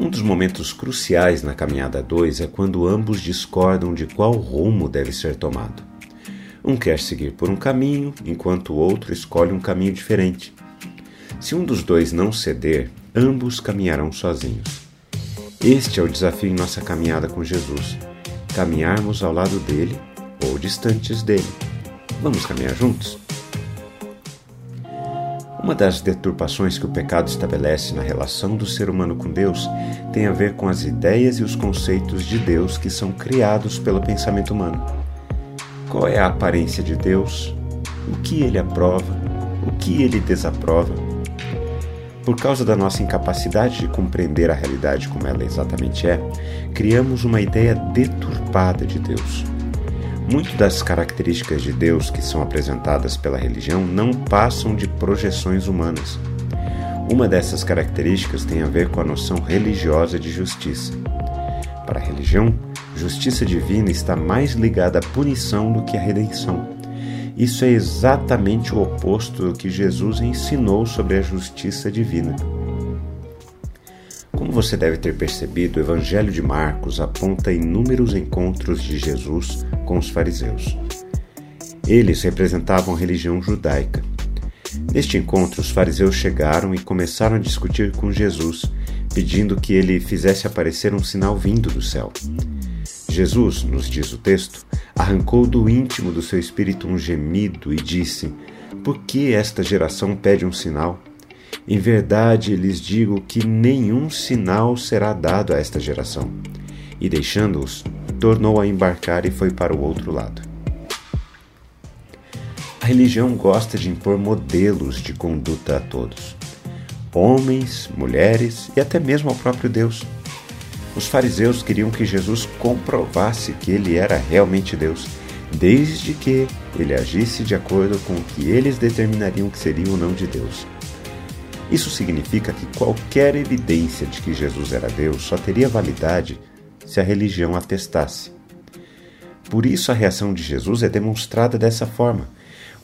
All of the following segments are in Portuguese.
Um dos momentos cruciais na caminhada 2 é quando ambos discordam de qual rumo deve ser tomado. Um quer seguir por um caminho, enquanto o outro escolhe um caminho diferente. Se um dos dois não ceder, ambos caminharão sozinhos. Este é o desafio em nossa caminhada com Jesus: caminharmos ao lado dele ou distantes dele. Vamos caminhar juntos? Uma das deturpações que o pecado estabelece na relação do ser humano com Deus tem a ver com as ideias e os conceitos de Deus que são criados pelo pensamento humano. Qual é a aparência de Deus? O que ele aprova? O que ele desaprova? Por causa da nossa incapacidade de compreender a realidade como ela exatamente é, criamos uma ideia deturpada de Deus. Muitas das características de Deus que são apresentadas pela religião não passam de projeções humanas. Uma dessas características tem a ver com a noção religiosa de justiça. Para a religião, justiça divina está mais ligada à punição do que à redenção. Isso é exatamente o oposto do que Jesus ensinou sobre a justiça divina. Como você deve ter percebido, o Evangelho de Marcos aponta inúmeros encontros de Jesus com os fariseus. Eles representavam a religião judaica. Neste encontro, os fariseus chegaram e começaram a discutir com Jesus, pedindo que ele fizesse aparecer um sinal vindo do céu. Jesus, nos diz o texto, arrancou do íntimo do seu espírito um gemido e disse: Por que esta geração pede um sinal? Em verdade lhes digo que nenhum sinal será dado a esta geração. E deixando-os, tornou a embarcar e foi para o outro lado. A religião gosta de impor modelos de conduta a todos, homens, mulheres e até mesmo ao próprio Deus. Os fariseus queriam que Jesus comprovasse que ele era realmente Deus, desde que ele agisse de acordo com o que eles determinariam que seria ou não de Deus. Isso significa que qualquer evidência de que Jesus era Deus só teria validade se a religião atestasse. Por isso a reação de Jesus é demonstrada dessa forma: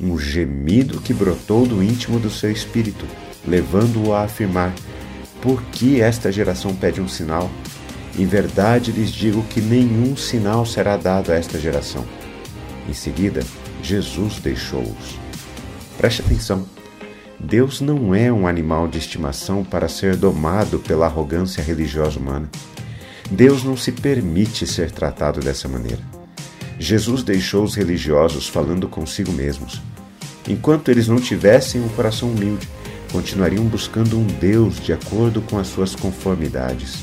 um gemido que brotou do íntimo do seu espírito, levando-o a afirmar: Por que esta geração pede um sinal? Em verdade lhes digo que nenhum sinal será dado a esta geração. Em seguida, Jesus deixou-os. Preste atenção. Deus não é um animal de estimação para ser domado pela arrogância religiosa humana. Deus não se permite ser tratado dessa maneira. Jesus deixou os religiosos falando consigo mesmos. Enquanto eles não tivessem um coração humilde, continuariam buscando um Deus de acordo com as suas conformidades.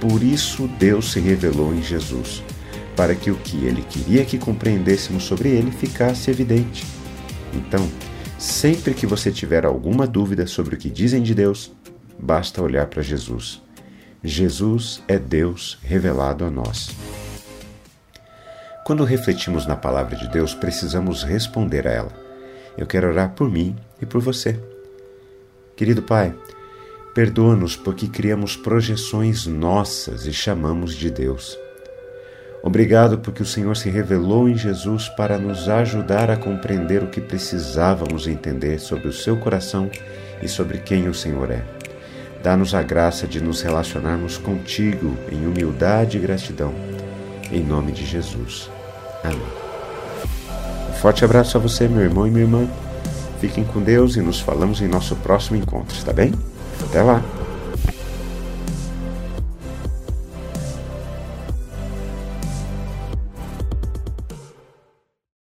Por isso Deus se revelou em Jesus, para que o que ele queria que compreendêssemos sobre ele ficasse evidente. Então, Sempre que você tiver alguma dúvida sobre o que dizem de Deus, basta olhar para Jesus. Jesus é Deus revelado a nós. Quando refletimos na palavra de Deus, precisamos responder a ela. Eu quero orar por mim e por você. Querido Pai, perdoa-nos porque criamos projeções nossas e chamamos de Deus. Obrigado porque o Senhor se revelou em Jesus para nos ajudar a compreender o que precisávamos entender sobre o seu coração e sobre quem o Senhor é. Dá-nos a graça de nos relacionarmos contigo em humildade e gratidão. Em nome de Jesus. Amém. Um forte abraço a você, meu irmão e minha irmã. Fiquem com Deus e nos falamos em nosso próximo encontro, está bem? Até lá!